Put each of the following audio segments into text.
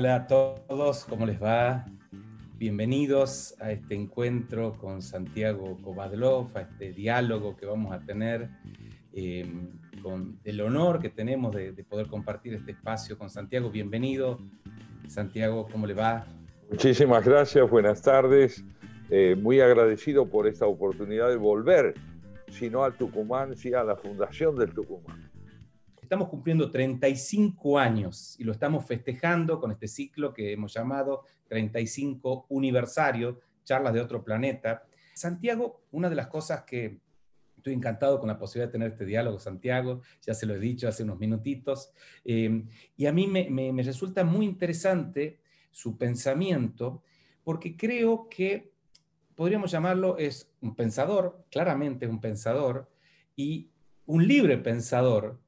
Hola a todos, ¿cómo les va? Bienvenidos a este encuentro con Santiago Kovadlov, a este diálogo que vamos a tener, eh, con el honor que tenemos de, poder compartir este espacio con Santiago. Bienvenido, Santiago, ¿cómo le va? Muchísimas gracias, buenas tardes. Eh, muy agradecido por esta oportunidad de volver, si no al Tucumán, sí a la Fundación del Tucumán. Estamos cumpliendo 35 años y lo estamos festejando con este ciclo que hemos llamado 35 Universario, charlas de otro planeta. Santiago, una de las cosas que estoy encantado con la posibilidad de tener este diálogo, Santiago, ya se lo he dicho hace unos minutitos, eh, y a mí me, resulta muy interesante su pensamiento, porque creo que podríamos llamarlo, es un pensador, claramente un pensador, y un libre pensador,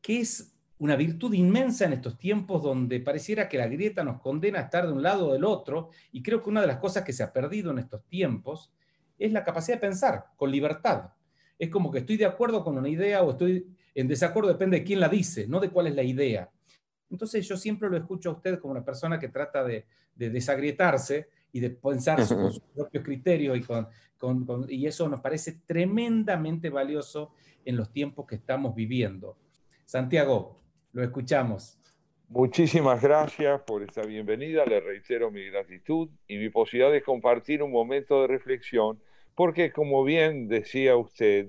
que es una virtud inmensa en estos tiempos donde pareciera que la grieta nos condena a estar de un lado o del otro, y creo que una de las cosas que se ha perdido en estos tiempos es la capacidad de pensar con libertad. Es como que estoy de acuerdo con una idea o estoy en desacuerdo, depende de quién la dice, no de cuál es la idea. Entonces yo siempre lo escucho a usted como una persona que trata de, desagrietarse y de pensar con sus propios criterios y, y eso nos parece tremendamente valioso en los tiempos que estamos viviendo. Santiago, lo escuchamos. Muchísimas gracias por esta bienvenida. Le reitero mi gratitud y mi posibilidad de compartir un momento de reflexión, porque como bien decía usted,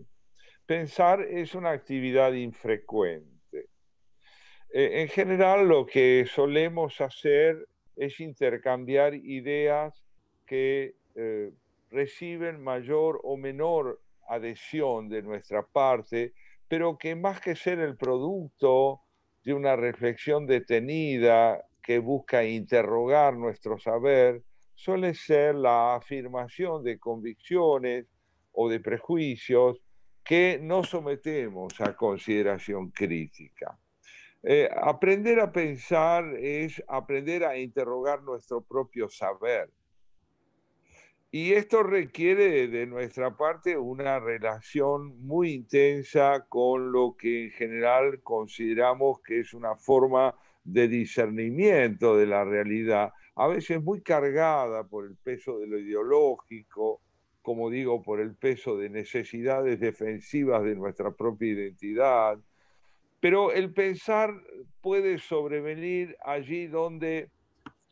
pensar es una actividad infrecuente. Eh, en general, lo que solemos hacer es intercambiar ideas que eh, reciben mayor o menor adhesión de nuestra parte pero que más que ser el producto de una reflexión detenida que busca interrogar nuestro saber, suele ser la afirmación de convicciones o de prejuicios que no sometemos a consideración crítica. Eh, aprender a pensar es aprender a interrogar nuestro propio saber. Y esto requiere de nuestra parte una relación muy intensa con lo que en general consideramos que es una forma de discernimiento de la realidad, a veces muy cargada por el peso de lo ideológico, como digo, por el peso de necesidades defensivas de nuestra propia identidad. Pero el pensar puede sobrevenir allí donde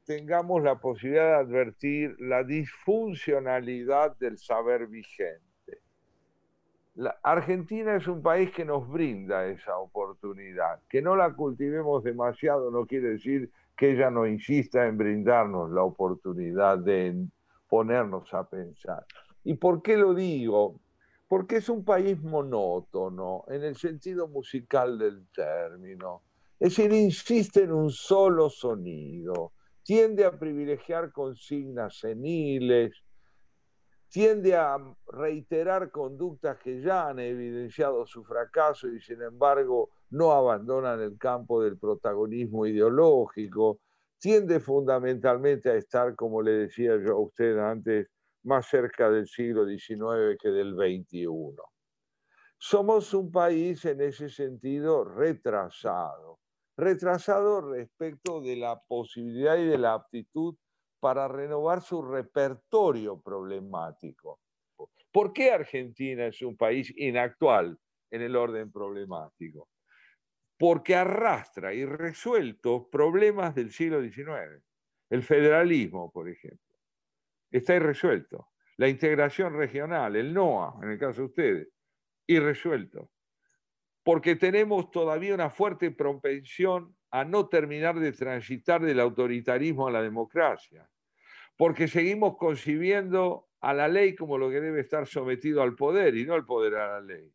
tengamos la posibilidad de advertir la disfuncionalidad del saber vigente. La Argentina es un país que nos brinda esa oportunidad. Que no la cultivemos demasiado no quiere decir que ella no insista en brindarnos la oportunidad de ponernos a pensar. ¿Y por qué lo digo? Porque es un país monótono en el sentido musical del término. Es decir, insiste en un solo sonido tiende a privilegiar consignas seniles, tiende a reiterar conductas que ya han evidenciado su fracaso y sin embargo no abandonan el campo del protagonismo ideológico, tiende fundamentalmente a estar, como le decía yo a usted antes, más cerca del siglo XIX que del XXI. Somos un país en ese sentido retrasado retrasado respecto de la posibilidad y de la aptitud para renovar su repertorio problemático. ¿Por qué Argentina es un país inactual en el orden problemático? Porque arrastra y resuelto problemas del siglo XIX. El federalismo, por ejemplo, está irresuelto. La integración regional, el NOA, en el caso de ustedes, irresuelto porque tenemos todavía una fuerte propensión a no terminar de transitar del autoritarismo a la democracia, porque seguimos concibiendo a la ley como lo que debe estar sometido al poder y no al poder a la ley.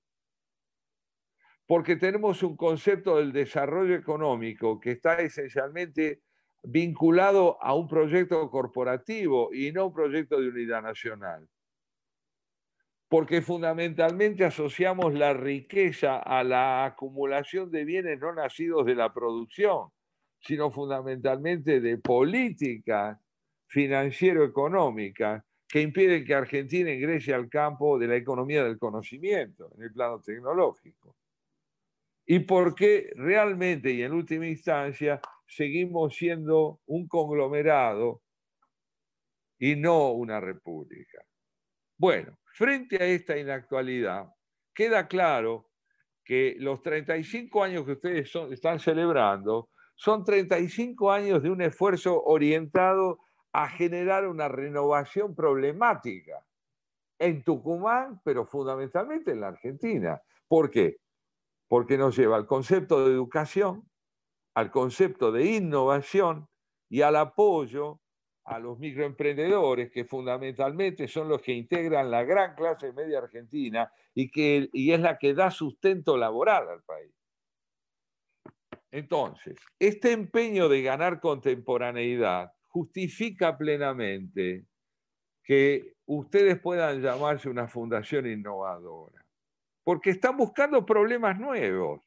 Porque tenemos un concepto del desarrollo económico que está esencialmente vinculado a un proyecto corporativo y no a un proyecto de unidad nacional porque fundamentalmente asociamos la riqueza a la acumulación de bienes no nacidos de la producción, sino fundamentalmente de políticas financiero-económicas que impiden que Argentina ingrese al campo de la economía del conocimiento, en el plano tecnológico. Y porque realmente y en última instancia seguimos siendo un conglomerado y no una república. Bueno, frente a esta inactualidad, queda claro que los 35 años que ustedes están celebrando son 35 años de un esfuerzo orientado a generar una renovación problemática en Tucumán, pero fundamentalmente en la Argentina. ¿Por qué? Porque nos lleva al concepto de educación, al concepto de innovación y al apoyo a los microemprendedores, que fundamentalmente son los que integran la gran clase media argentina y, que, y es la que da sustento laboral al país. Entonces, este empeño de ganar contemporaneidad justifica plenamente que ustedes puedan llamarse una fundación innovadora, porque están buscando problemas nuevos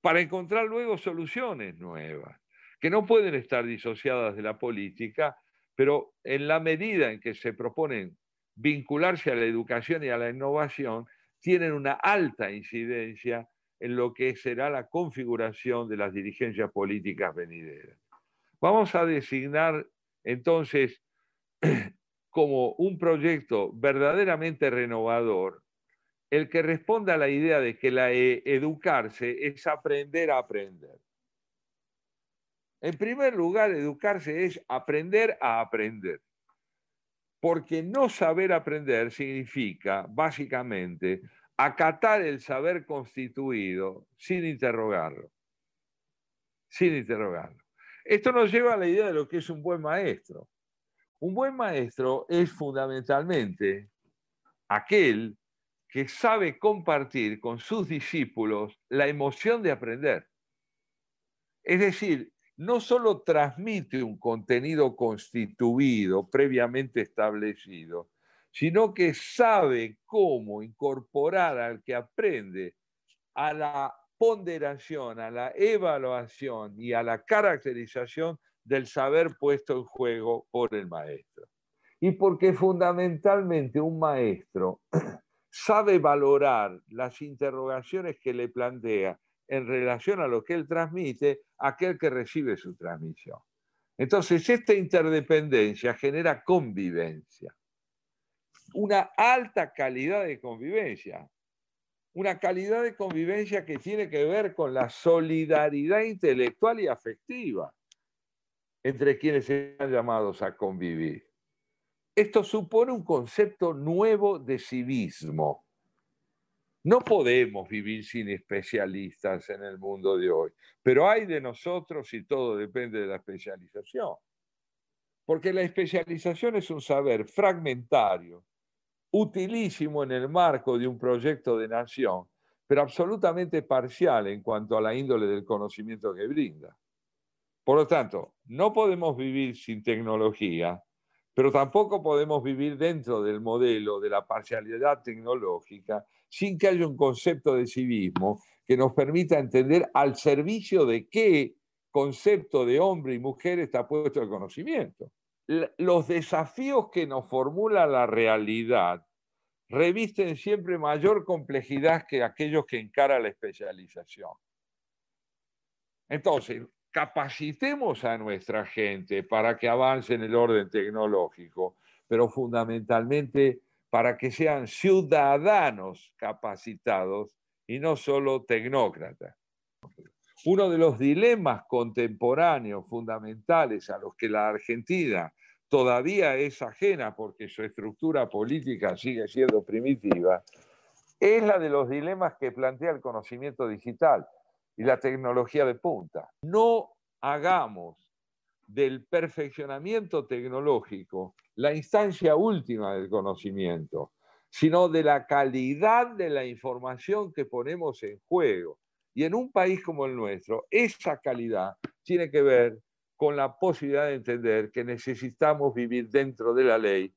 para encontrar luego soluciones nuevas, que no pueden estar disociadas de la política, pero en la medida en que se proponen vincularse a la educación y a la innovación, tienen una alta incidencia en lo que será la configuración de las dirigencias políticas venideras. Vamos a designar entonces como un proyecto verdaderamente renovador el que responda a la idea de que la e, educarse es aprender a aprender. En primer lugar, educarse es aprender a aprender. Porque no saber aprender significa, básicamente, acatar el saber constituido sin interrogarlo. Sin interrogarlo. Esto nos lleva a la idea de lo que es un buen maestro. Un buen maestro es fundamentalmente aquel que sabe compartir con sus discípulos la emoción de aprender. Es decir, no solo transmite un contenido constituido, previamente establecido, sino que sabe cómo incorporar al que aprende a la ponderación, a la evaluación y a la caracterización del saber puesto en juego por el maestro. Y porque fundamentalmente un maestro sabe valorar las interrogaciones que le plantea en relación a lo que él transmite aquel que recibe su transmisión. Entonces, esta interdependencia genera convivencia una alta calidad de convivencia. Una calidad de convivencia que tiene que ver con la solidaridad intelectual y afectiva entre quienes están llamados a convivir. Esto supone un concepto nuevo de civismo. No podemos vivir sin especialistas en el mundo de hoy, pero hay de nosotros y todo depende de la especialización. Porque la especialización es un saber fragmentario utilísimo en el marco de un proyecto de nación, pero absolutamente parcial en cuanto a la índole del conocimiento que brinda. Por lo tanto, no podemos vivir sin tecnología, pero tampoco podemos vivir dentro del modelo de la parcialidad tecnológica sin que haya un concepto de civismo que nos permita entender al servicio de qué concepto de hombre y mujer está puesto el conocimiento los desafíos que nos formula la realidad revisten siempre mayor complejidad que aquellos que encara la especialización. Entonces, capacitemos a nuestra gente para que avance en el orden tecnológico, pero fundamentalmente para que sean ciudadanos capacitados y no solo tecnócratas. Uno de los dilemas contemporáneos fundamentales a los que la Argentina todavía es ajena porque su estructura política sigue siendo primitiva, es la de los dilemas que plantea el conocimiento digital y la tecnología de punta. No hagamos del perfeccionamiento tecnológico la instancia última del conocimiento, sino de la calidad de la información que ponemos en juego. Y en un país como el nuestro, esa calidad tiene que ver con la posibilidad de entender que necesitamos vivir dentro de la ley,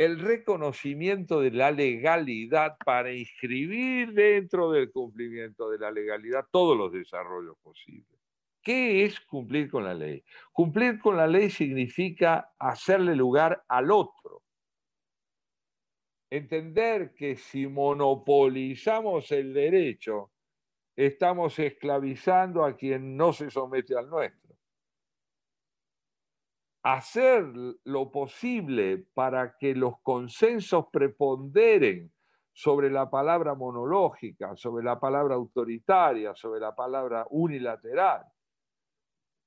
el reconocimiento de la legalidad para inscribir dentro del cumplimiento de la legalidad todos los desarrollos posibles. ¿Qué es cumplir con la ley? Cumplir con la ley significa hacerle lugar al otro. Entender que si monopolizamos el derecho, estamos esclavizando a quien no se somete al nuestro. Hacer lo posible para que los consensos preponderen sobre la palabra monológica, sobre la palabra autoritaria, sobre la palabra unilateral.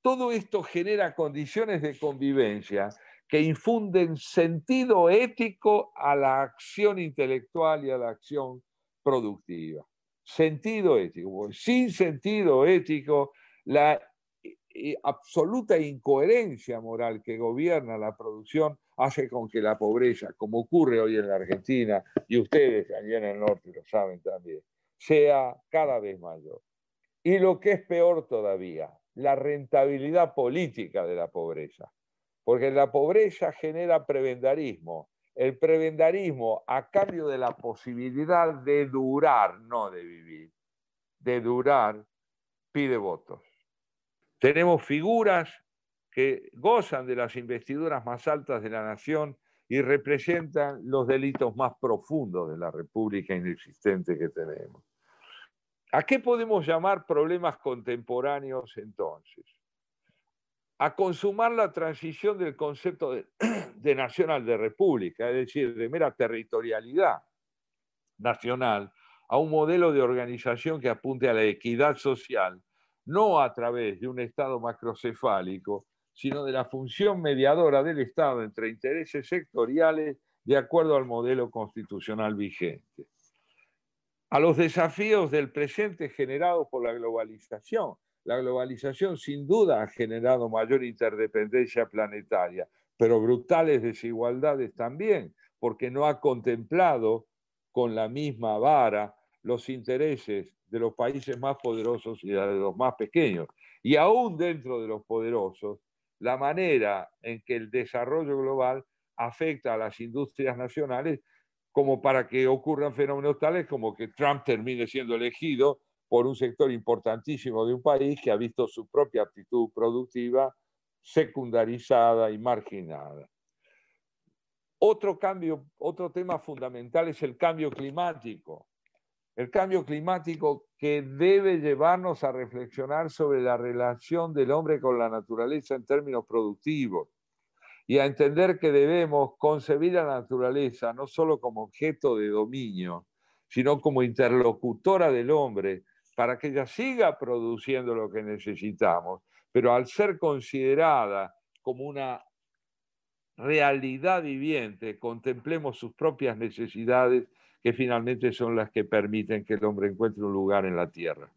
Todo esto genera condiciones de convivencia que infunden sentido ético a la acción intelectual y a la acción productiva. Sentido ético. Sin sentido ético, la absoluta incoherencia moral que gobierna la producción hace con que la pobreza, como ocurre hoy en la Argentina, y ustedes allá en el norte lo saben también, sea cada vez mayor. Y lo que es peor todavía, la rentabilidad política de la pobreza. Porque la pobreza genera prebendarismo. El prebendarismo, a cambio de la posibilidad de durar, no de vivir, de durar, pide votos. Tenemos figuras que gozan de las investiduras más altas de la nación y representan los delitos más profundos de la república inexistente que tenemos. ¿A qué podemos llamar problemas contemporáneos entonces? A consumar la transición del concepto de, de nacional de república, es decir, de mera territorialidad nacional, a un modelo de organización que apunte a la equidad social, no a través de un Estado macrocefálico, sino de la función mediadora del Estado entre intereses sectoriales de acuerdo al modelo constitucional vigente. A los desafíos del presente generados por la globalización. La globalización sin duda ha generado mayor interdependencia planetaria, pero brutales desigualdades también, porque no ha contemplado con la misma vara los intereses de los países más poderosos y de los más pequeños. Y aún dentro de los poderosos, la manera en que el desarrollo global afecta a las industrias nacionales como para que ocurran fenómenos tales como que Trump termine siendo elegido por un sector importantísimo de un país que ha visto su propia aptitud productiva secundarizada y marginada. Otro cambio, otro tema fundamental es el cambio climático el cambio climático que debe llevarnos a reflexionar sobre la relación del hombre con la naturaleza en términos productivos y a entender que debemos concebir a la naturaleza no solo como objeto de dominio, sino como interlocutora del hombre para que ella siga produciendo lo que necesitamos, pero al ser considerada como una realidad viviente, contemplemos sus propias necesidades que finalmente son las que permiten que el hombre encuentre un lugar en la Tierra.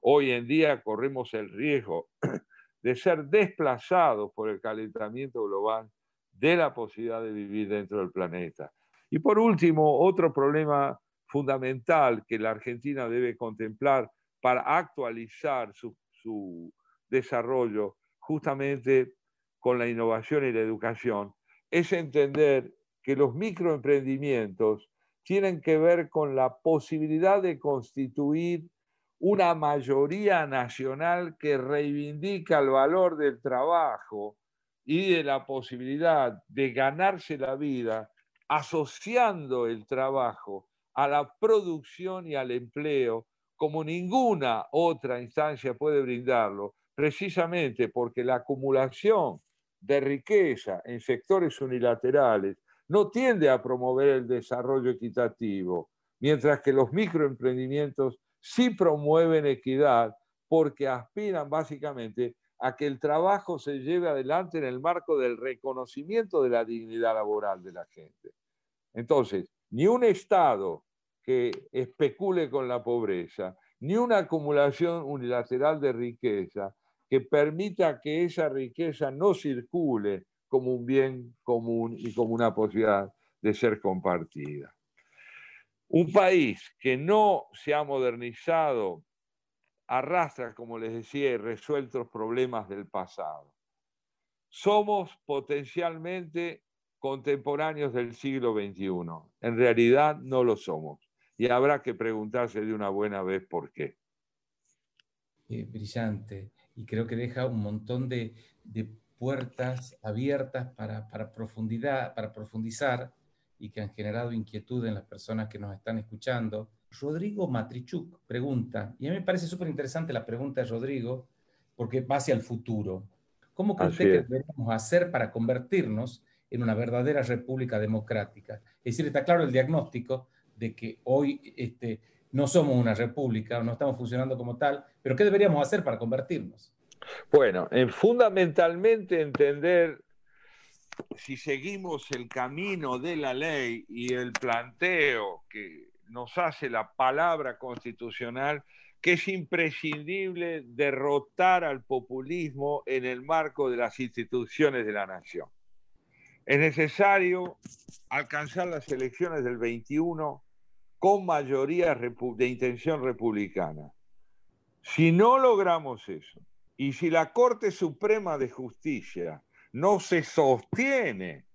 Hoy en día corremos el riesgo de ser desplazados por el calentamiento global de la posibilidad de vivir dentro del planeta. Y por último, otro problema fundamental que la Argentina debe contemplar para actualizar su, desarrollo justamente con la innovación y la educación es entender que los microemprendimientos tienen que ver con la posibilidad de constituir una mayoría nacional que reivindica el valor del trabajo y de la posibilidad de ganarse la vida asociando el trabajo a la producción y al empleo como ninguna otra instancia puede brindarlo, precisamente porque la acumulación de riqueza en sectores unilaterales no tiende a promover el desarrollo equitativo, mientras que los microemprendimientos sí promueven equidad porque aspiran básicamente a que el trabajo se lleve adelante en el marco del reconocimiento de la dignidad laboral de la gente. Entonces, ni un Estado que especule con la pobreza, ni una acumulación unilateral de riqueza que permita que esa riqueza no circule como un bien común y como una posibilidad de ser compartida. Un país que no se ha modernizado arrastra, como les decía, y resuelto los problemas del pasado. Somos potencialmente contemporáneos del siglo XXI. En realidad no lo somos. Y habrá que preguntarse de una buena vez por qué. Eh, brillante. Y creo que deja un montón de, de puertas abiertas para, profundidad, para profundizar y que han generado inquietud en las personas que nos están escuchando. Rodrigo Matrichuk pregunta, y a mí me parece súper interesante la pregunta de Rodrigo, porque va hacia el futuro. ¿Cómo cree usted que deberíamos hacer para convertirnos en una verdadera república democrática? Es decir, está claro el diagnóstico de que hoy este, no somos una república, no estamos funcionando como tal, pero ¿qué deberíamos hacer para convertirnos? Bueno, en fundamentalmente entender si seguimos el camino de la ley y el planteo que nos hace la palabra constitucional, que es imprescindible derrotar al populismo en el marco de las instituciones de la nación. Es necesario alcanzar las elecciones del 21 con mayoría de intención republicana. Si no logramos eso, y si la Corte Suprema de Justicia no se sostiene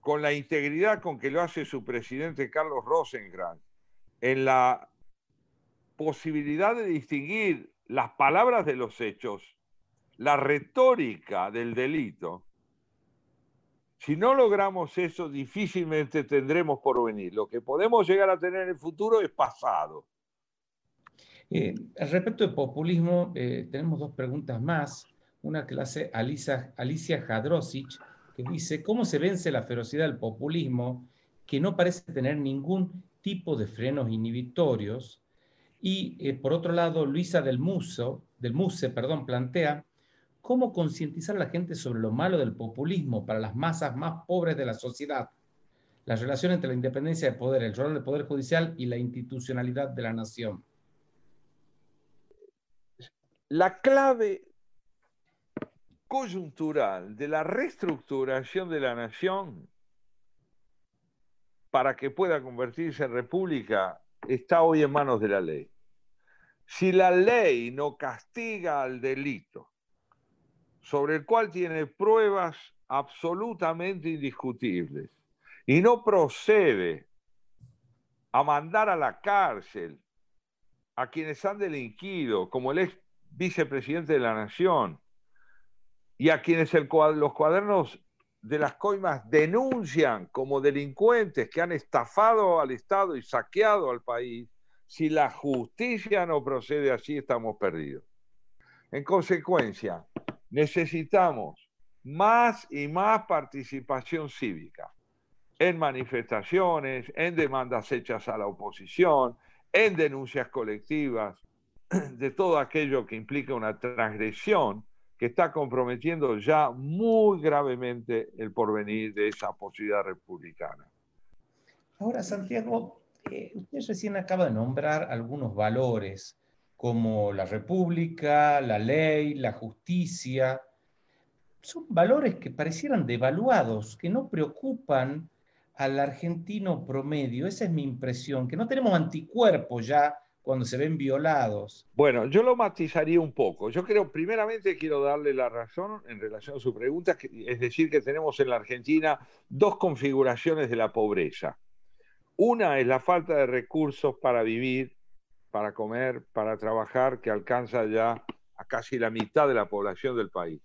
con la integridad con que lo hace su presidente Carlos Rosengrant, en la posibilidad de distinguir las palabras de los hechos, la retórica del delito, si no logramos eso, difícilmente tendremos por venir. Lo que podemos llegar a tener en el futuro es pasado. Eh, respecto del populismo, eh, tenemos dos preguntas más una clase Alicia, Alicia Jadrosic, que dice, ¿cómo se vence la ferocidad del populismo que no parece tener ningún tipo de frenos inhibitorios? Y eh, por otro lado, Luisa del, Muso, del Muse perdón, plantea, ¿cómo concientizar a la gente sobre lo malo del populismo para las masas más pobres de la sociedad? La relación entre la independencia de poder, el rol del Poder Judicial y la institucionalidad de la nación. La clave coyuntural de la reestructuración de la nación para que pueda convertirse en república está hoy en manos de la ley. Si la ley no castiga al delito, sobre el cual tiene pruebas absolutamente indiscutibles, y no procede a mandar a la cárcel a quienes han delinquido, como el ex vicepresidente de la Nación, y a quienes los cuadernos de las coimas denuncian como delincuentes que han estafado al Estado y saqueado al país, si la justicia no procede así, estamos perdidos. En consecuencia, necesitamos más y más participación cívica en manifestaciones, en demandas hechas a la oposición, en denuncias colectivas, de todo aquello que implica una transgresión que está comprometiendo ya muy gravemente el porvenir de esa posibilidad republicana. Ahora, Santiago, eh, usted recién acaba de nombrar algunos valores como la república, la ley, la justicia. Son valores que parecieran devaluados, que no preocupan al argentino promedio. Esa es mi impresión, que no tenemos anticuerpos ya cuando se ven violados. Bueno, yo lo matizaría un poco. Yo creo, primeramente, quiero darle la razón en relación a su pregunta, es decir, que tenemos en la Argentina dos configuraciones de la pobreza. Una es la falta de recursos para vivir, para comer, para trabajar, que alcanza ya a casi la mitad de la población del país.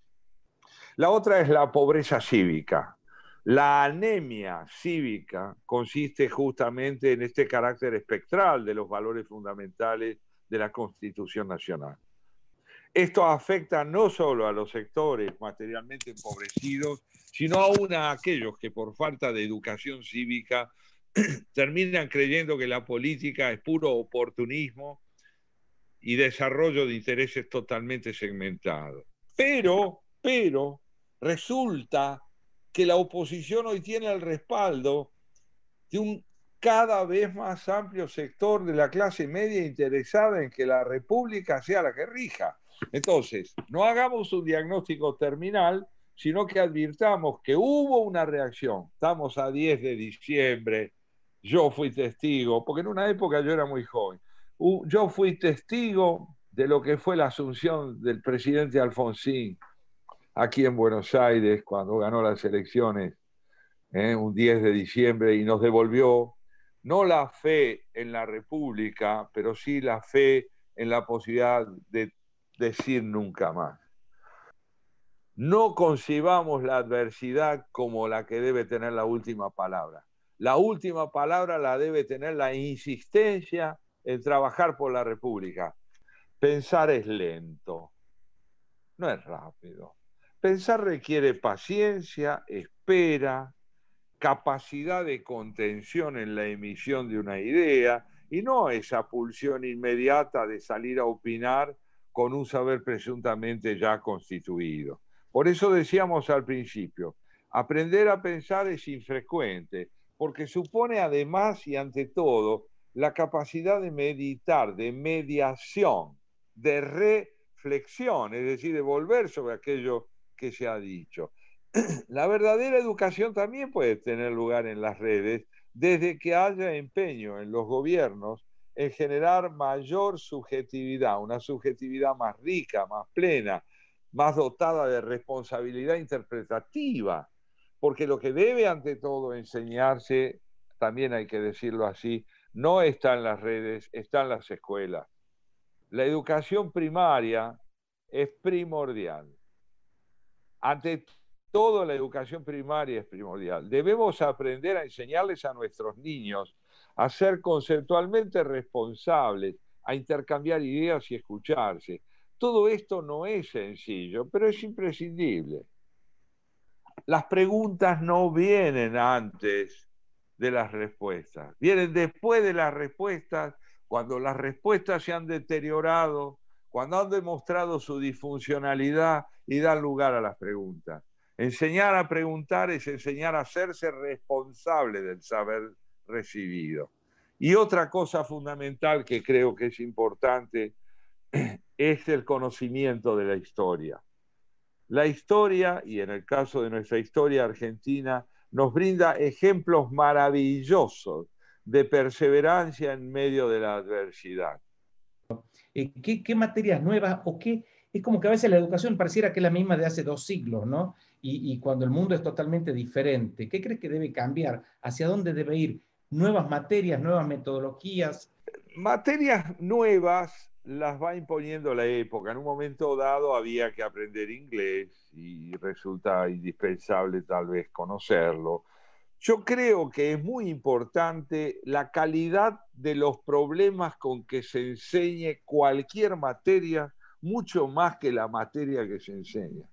La otra es la pobreza cívica, la anemia cívica consiste justamente en este carácter espectral de los valores fundamentales de la Constitución Nacional. Esto afecta no solo a los sectores materialmente empobrecidos, sino aún a aquellos que por falta de educación cívica terminan creyendo que la política es puro oportunismo y desarrollo de intereses totalmente segmentados. Pero, pero, resulta que la oposición hoy tiene el respaldo de un cada vez más amplio sector de la clase media interesada en que la República sea la que rija. Entonces, no hagamos un diagnóstico terminal, sino que advirtamos que hubo una reacción. Estamos a 10 de diciembre, yo fui testigo, porque en una época yo era muy joven, yo fui testigo de lo que fue la asunción del presidente Alfonsín aquí en Buenos Aires cuando ganó las elecciones, ¿eh? un 10 de diciembre, y nos devolvió no la fe en la República, pero sí la fe en la posibilidad de decir nunca más. No concibamos la adversidad como la que debe tener la última palabra. La última palabra la debe tener la insistencia en trabajar por la República. Pensar es lento, no es rápido. Pensar requiere paciencia, espera, capacidad de contención en la emisión de una idea y no esa pulsión inmediata de salir a opinar con un saber presuntamente ya constituido. Por eso decíamos al principio, aprender a pensar es infrecuente, porque supone además y ante todo la capacidad de meditar, de mediación, de reflexión, es decir, de volver sobre aquello que se ha dicho. La verdadera educación también puede tener lugar en las redes desde que haya empeño en los gobiernos en generar mayor subjetividad, una subjetividad más rica, más plena, más dotada de responsabilidad interpretativa, porque lo que debe ante todo enseñarse, también hay que decirlo así, no está en las redes, está en las escuelas. La educación primaria es primordial. Ante todo, la educación primaria es primordial. Debemos aprender a enseñarles a nuestros niños a ser conceptualmente responsables, a intercambiar ideas y escucharse. Todo esto no es sencillo, pero es imprescindible. Las preguntas no vienen antes de las respuestas, vienen después de las respuestas, cuando las respuestas se han deteriorado, cuando han demostrado su disfuncionalidad y dan lugar a las preguntas. Enseñar a preguntar es enseñar a hacerse responsable del saber recibido. Y otra cosa fundamental que creo que es importante es el conocimiento de la historia. La historia, y en el caso de nuestra historia argentina, nos brinda ejemplos maravillosos de perseverancia en medio de la adversidad. Eh, ¿Qué, materias nuevas o qué? Es como que a veces la educación pareciera que es la misma de hace dos siglos, ¿no? Y, y cuando el mundo es totalmente diferente, ¿qué crees que debe cambiar? ¿Hacia dónde debe ir? ¿Nuevas materias, nuevas metodologías? Materias nuevas las va imponiendo la época. En un momento dado había que aprender inglés y resulta indispensable tal vez conocerlo. Yo creo que es muy importante la calidad de los problemas con que se enseñe cualquier materia, mucho más que la materia que se enseña.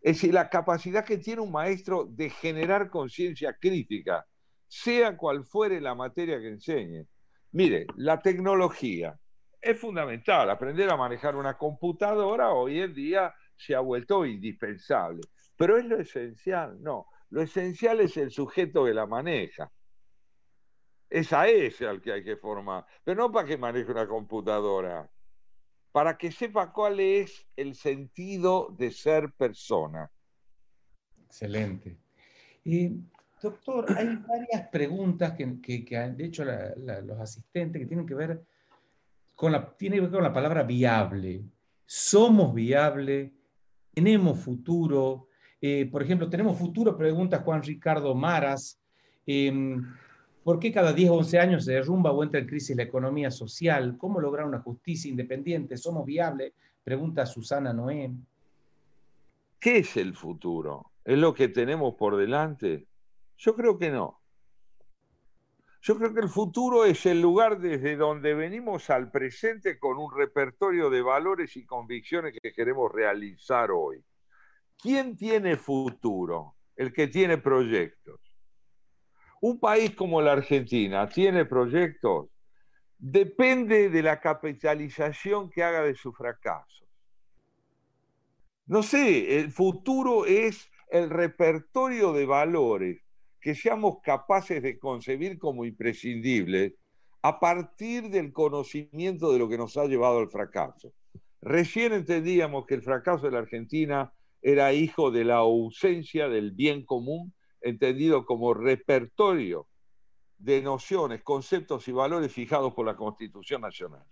Es decir, la capacidad que tiene un maestro de generar conciencia crítica, sea cual fuere la materia que enseñe. Mire, la tecnología es fundamental. Aprender a manejar una computadora hoy en día se ha vuelto indispensable. Pero es lo esencial, no. Lo esencial es el sujeto que la maneja. Es a ese al que hay que formar. Pero no para que maneje una computadora. Para que sepa cuál es el sentido de ser persona. Excelente. doctor, hay varias preguntas que, que, han hecho los asistentes que tienen que ver con la, que ver con la palabra viable. Somos viable, tenemos futuro, eh, por ejemplo, tenemos futuro, pregunta Juan Ricardo Maras. Em, ¿Por qué cada 10 o 11 años se derrumba o entra en crisis la economía social? ¿Cómo lograr una justicia independiente? ¿Somos viables? Pregunta Susana Noé. ¿Qué es el futuro? ¿Es lo que tenemos por delante? Yo creo que no. Yo creo que el futuro es el lugar desde donde venimos al presente con un repertorio de valores y convicciones que queremos realizar hoy. ¿Quién tiene futuro? El que tiene proyectos. Un país como la Argentina tiene proyectos. Depende de la capitalización que haga de sus fracasos. No sé, el futuro es el repertorio de valores que seamos capaces de concebir como imprescindibles a partir del conocimiento de lo que nos ha llevado al fracaso. Recién entendíamos que el fracaso de la Argentina era hijo de la ausencia del bien común, entendido como repertorio de nociones, conceptos y valores fijados por la Constitución Nacional.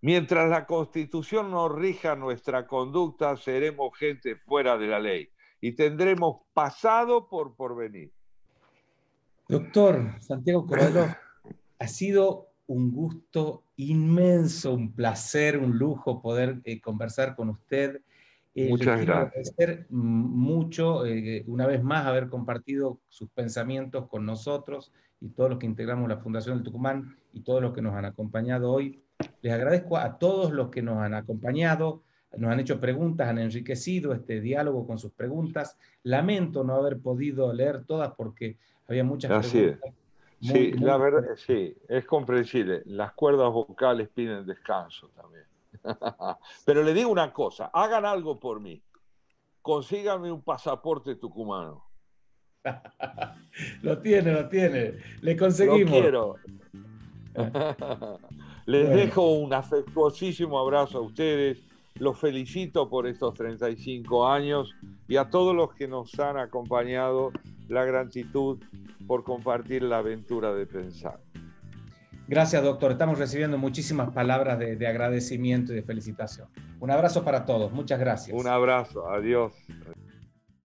Mientras la Constitución no rija nuestra conducta, seremos gente fuera de la ley y tendremos pasado por porvenir. Doctor Santiago Corralo, ha sido un gusto inmenso, un placer, un lujo poder eh, conversar con usted Muchas gracias. agradecer mucho, eh, una vez más, haber compartido sus pensamientos con nosotros y todos los que integramos la Fundación del Tucumán y todos los que nos han acompañado hoy. Les agradezco a todos los que nos han acompañado, nos han hecho preguntas, han enriquecido este diálogo con sus preguntas. Lamento no haber podido leer todas porque había muchas Así preguntas. Es. sí, la verdad, sí, es comprensible. Las cuerdas vocales piden descanso también. Pero le digo una cosa, hagan algo por mí. Consíganme un pasaporte tucumano. lo tiene, lo tiene. Le conseguimos. Lo quiero. Les dejo un afectuosísimo abrazo a ustedes. Los felicito por estos 35 años y a todos los que nos han acompañado, la gratitud por compartir la aventura de pensar. Gracias, doctor. Estamos recibiendo muchísimas palabras de, agradecimiento y de felicitación. Un abrazo para todos. Muchas gracias. Un abrazo. Adiós.